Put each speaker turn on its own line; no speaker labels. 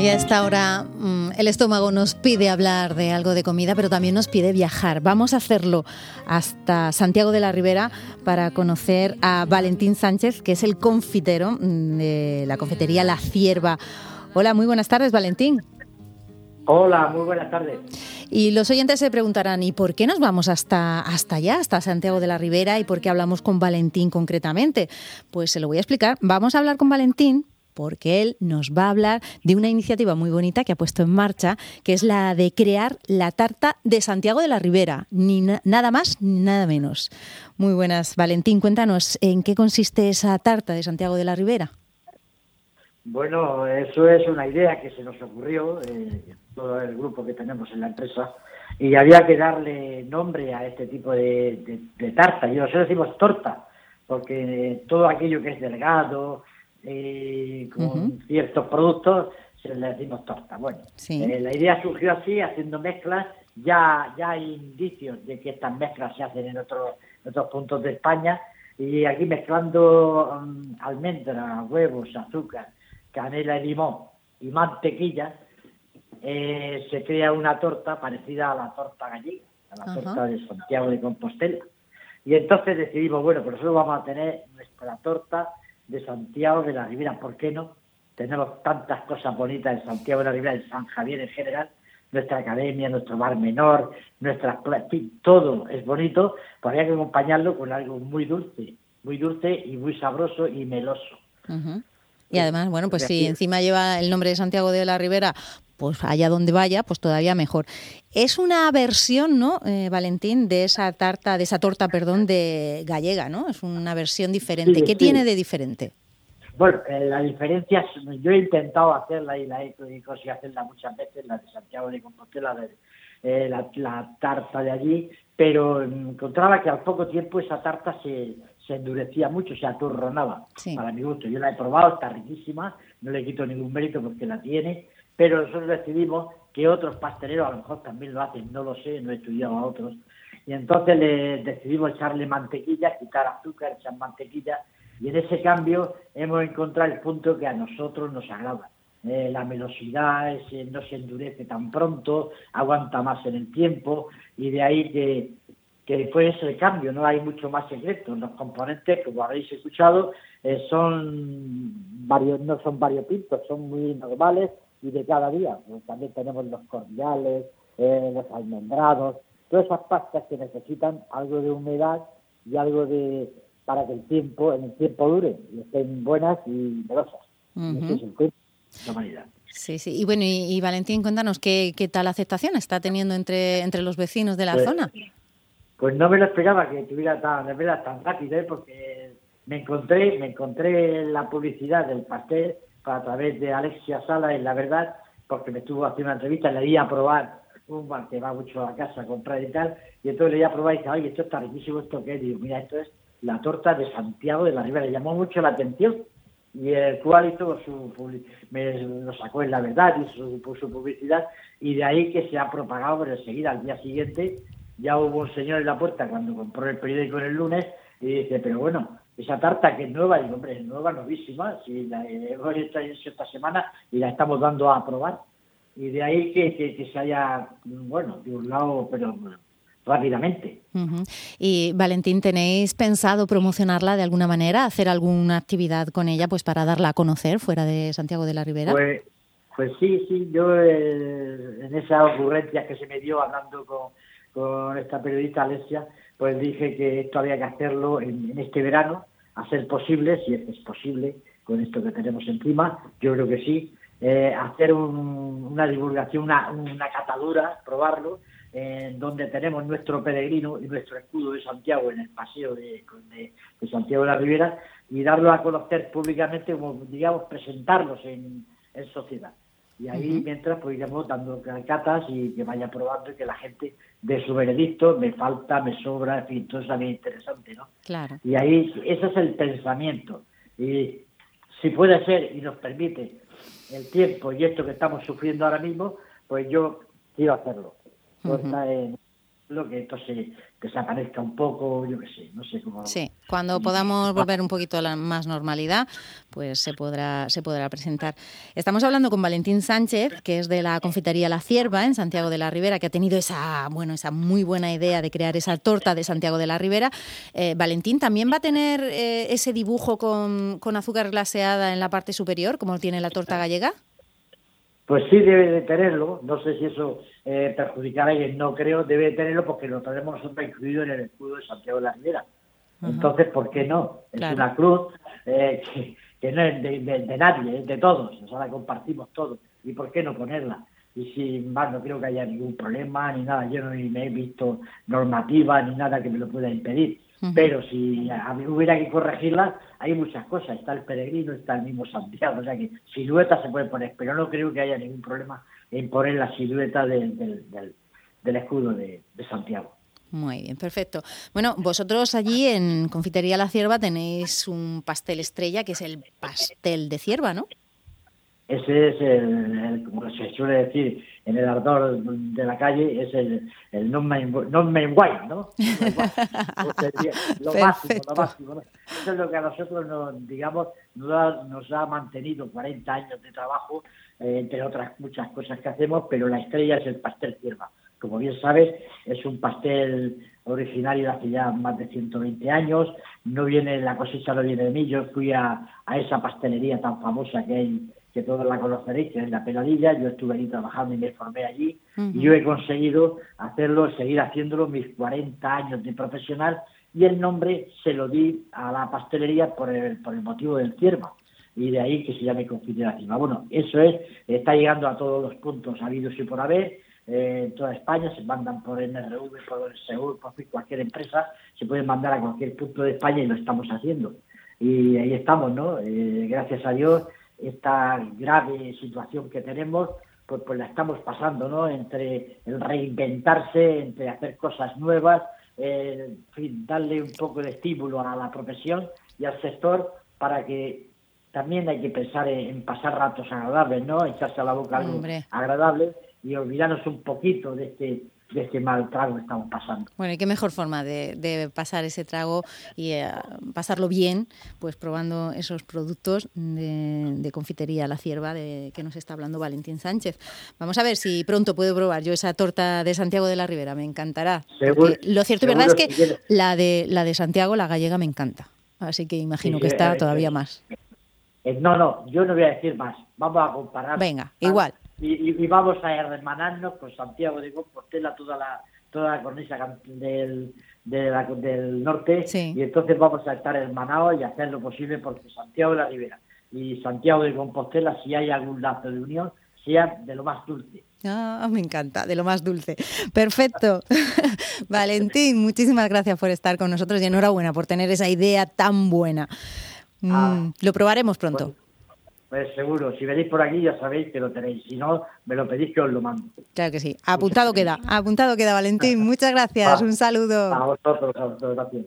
Y a esta hora mm, el estómago nos pide hablar de algo de comida, pero también nos pide viajar. Vamos a hacerlo hasta Santiago de la Ribera para conocer a Valentín Sánchez, que es el confitero mm, de la confitería La Cierva. Hola, muy buenas tardes, Valentín.
Hola, muy buenas tardes.
Y los oyentes se preguntarán, ¿y por qué nos vamos hasta, hasta allá, hasta Santiago de la Ribera, y por qué hablamos con Valentín concretamente? Pues se lo voy a explicar. Vamos a hablar con Valentín porque él nos va a hablar de una iniciativa muy bonita que ha puesto en marcha, que es la de crear la tarta de Santiago de la Ribera, ni nada más ni nada menos. Muy buenas, Valentín, cuéntanos en qué consiste esa tarta de Santiago de la Ribera.
Bueno, eso es una idea que se nos ocurrió, eh, todo el grupo que tenemos en la empresa, y había que darle nombre a este tipo de, tarta. Y nosotros decimos torta, porque todo aquello que es delgado, eh, con ciertos productos, se le decimos torta. Bueno, eh, la idea surgió así, haciendo mezclas. Ya, ya hay indicios de que estas mezclas se hacen en otros, otros puntos de España. Y aquí mezclando um, almendras, huevos, azúcar, canela y limón y mantequilla, eh, se crea una torta parecida a la torta gallega, a la torta de Santiago de Compostela. Y entonces decidimos, bueno, pues nosotros vamos a tener nuestra torta de Santiago de la Ribera, ¿por qué no? Tenemos tantas cosas bonitas en Santiago de la Ribera, en San Javier en general, nuestra academia, nuestro bar menor, nuestras todo es bonito, pues había que acompañarlo con algo muy dulce, muy dulce y muy sabroso y meloso.
Y además, bueno, pues si encima lleva el nombre de Santiago de la Ribera, pues allá donde vaya, pues todavía mejor. Es una versión, ¿no, eh, Valentín, de esa tarta, de esa torta, perdón, de gallega, ¿no? Es una versión diferente. ¿Qué tiene de diferente?
Bueno, eh, la diferencia, yo he intentado hacerla y la he conseguido hacerla muchas veces, la de Santiago de Compostela, eh, la, tarta de allí, pero encontraba que al poco tiempo esa tarta se, se endurecía mucho, se aturronaba, para mi gusto. Yo la he probado, está riquísima, no le quito ningún mérito porque la tiene, pero nosotros decidimos que otros pasteleros a lo mejor también lo hacen, no lo sé, no he estudiado a otros, y entonces le decidimos echarle mantequilla, quitar azúcar, echar mantequilla, y en ese cambio hemos encontrado el punto que a nosotros nos agrada. Eh, la melosidad no se endurece tan pronto, aguanta más en el tiempo, y de ahí que, que fue ese cambio, no hay mucho más secreto. Los componentes, como habéis escuchado, eh, son varios, no son variopintos, son muy normales, y de cada día. Pues también tenemos los cordiales, eh, los almendrados, todas esas pastas que necesitan algo de humedad y algo de para que el tiempo, en el tiempo dure y estén buenas y velosas.
Sí, sí. Y bueno, y, Valentín, cuéntanos ¿qué, qué tal aceptación está teniendo entre, entre los vecinos de la
pues,
zona.
Pues no me lo esperaba que tuviera tan, de verdad, tan rápido, ¿eh? porque me encontré, me encontré la publicidad del pastel a través de Alexia Sala, en la verdad, porque me estuvo haciendo una entrevista, le di a probar un bar que va mucho a la casa a comprar y tal, y entonces le di a probar y dije, oye, esto está riquísimo, esto que es, digo, mira, esto es la torta de Santiago de la Ribera, le llamó mucho la atención, y el cual hizo su me lo sacó en la verdad, y su, su publicidad, y de ahí que se ha propagado, pero enseguida, al día siguiente, ya hubo un señor en la puerta cuando compró el periódico el lunes, y dice, pero bueno, esa tarta que es nueva, digo, hombre, es nueva, novísima, si la hemos hecho esta semana y la estamos dando a probar. Y de ahí que, que, se haya, bueno, de un lado, pero rápidamente.
Y Valentín, ¿tenéis pensado promocionarla de alguna manera, hacer alguna actividad con ella pues para darla a conocer fuera de Santiago de la Ribera?
Pues, pues sí, sí, yo eh, en esa ocurrencia que se me dio hablando con, con esta periodista Alessia, pues dije que esto había que hacerlo en este verano a ser posible, si es posible, con esto que tenemos encima, yo creo que sí, eh, hacer una divulgación, una, una catadura, probarlo, en donde tenemos nuestro peregrino y nuestro escudo de Santiago en el paseo de, de, Santiago de la Ribera y darlo a conocer públicamente, como digamos, presentarlos en, en sociedad. Y ahí, mientras, pues iremos dando catas y que vaya probando y que la gente dé su veredicto, me falta, me sobra, en fin, todo eso también interesante, ¿no?
Claro.
Y ahí, ese es el pensamiento. Y si puede ser y nos permite el tiempo y esto que estamos sufriendo ahora mismo, pues yo quiero hacerlo. en, lo que esto se desaparezca un poco, yo qué sé, no sé cómo.
Sí, cuando podamos volver un poquito a la más normalidad, pues se podrá, se podrá presentar. Estamos hablando con Valentín Sánchez, que es de la confitería La Cierva en Santiago de la Ribera, que ha tenido esa, bueno, esa muy buena idea de crear esa torta de Santiago de la Ribera. Eh, Valentín, ¿también va a tener eh, ese dibujo con, con azúcar glaseada en la parte superior, como tiene la torta gallega?
Pues sí debe de tenerlo, no sé si eso eh, perjudicará a no creo, debe de tenerlo porque lo tenemos nosotros incluido en el escudo de Santiago de la Ribera. Entonces, ¿por qué no? Es una cruz eh, que, no es de, nadie, es de todos, o sea, la compartimos todos. ¿Y por qué no ponerla? Y sin más, no creo que haya ningún problema ni nada, yo no me he visto normativa ni nada que me lo pueda impedir. Pero si a mí hubiera que corregirla, hay muchas cosas. Está el peregrino, está el mismo Santiago. O sea que silueta se puede poner, pero no creo que haya ningún problema en poner la silueta del, escudo de, Santiago.
Muy bien, perfecto. Bueno, vosotros allí en Confitería La Cierva tenéis un pastel estrella que es el pastel de cierva, ¿no?
Ese es el, como se suele decir en el ardor de la calle, es el, el non-main non wine, ¿no? lo máximo, lo máximo. Eso es lo que a nosotros, nos, digamos, nos ha, nos ha mantenido 40 años de trabajo, eh, entre otras muchas cosas que hacemos, pero la estrella es el pastel cierva. Como bien sabes, es un pastel originario de hace ya más de 120 años, no viene, la cosecha no viene de mí, yo fui a, a esa pastelería tan famosa que hay que todos la conoceréis, que es la Peladilla. Yo estuve allí trabajando y me formé allí. Y yo he conseguido hacerlo, seguir haciéndolo mis 40 años de profesional. Y el nombre se lo di a la pastelería por el, por el motivo del cierva. Y de ahí que se llame Confitería Cima. Bueno, eso es, está llegando a todos los puntos habidos y por haber. Eh, en toda España se mandan por NRV, por Segur, por cualquier empresa, se pueden mandar a cualquier punto de España y lo estamos haciendo. Y ahí estamos, ¿no? Eh, gracias a Dios esta grave situación que tenemos, pues, pues la estamos pasando, ¿no? Entre el reinventarse, entre hacer cosas nuevas, en fin, darle un poco de estímulo a la profesión y al sector para que también hay que pensar en, pasar ratos agradables, ¿no? Echarse a la boca algo agradable y olvidarnos un poquito de este de este mal trago que estamos pasando.
Bueno, y qué mejor forma de, pasar ese trago y eh, pasarlo bien, pues probando esos productos de, confitería La Cierva de que nos está hablando Valentín Sánchez. Vamos a ver si pronto puedo probar yo esa torta de Santiago de la Ribera, me encantará. lo cierto y verdad es que la de, la de Santiago, la gallega, me encanta. Así que imagino que está todavía más.
Eh, no, no, yo no voy a decir más. Vamos a comparar.
Venga, igual
y, vamos a hermanarnos con Santiago de Compostela, toda la toda la cornisa del, del norte, y entonces vamos a estar hermanados y hacer lo posible porque Santiago de la Ribera y Santiago de Compostela, si hay algún lazo de unión, sea de lo más dulce.
Ah, me encanta, de lo más dulce. Perfecto. Valentín, muchísimas gracias por estar con nosotros y enhorabuena por tener esa idea tan buena. Ah. Mm, lo probaremos pronto.
Pues seguro, si venís por aquí ya sabéis que lo tenéis, si no, me lo pedís que os lo mando.
Claro que sí, apuntado queda, apuntado queda Valentín, muchas gracias, un saludo.
A vosotros, a vosotros, gracias.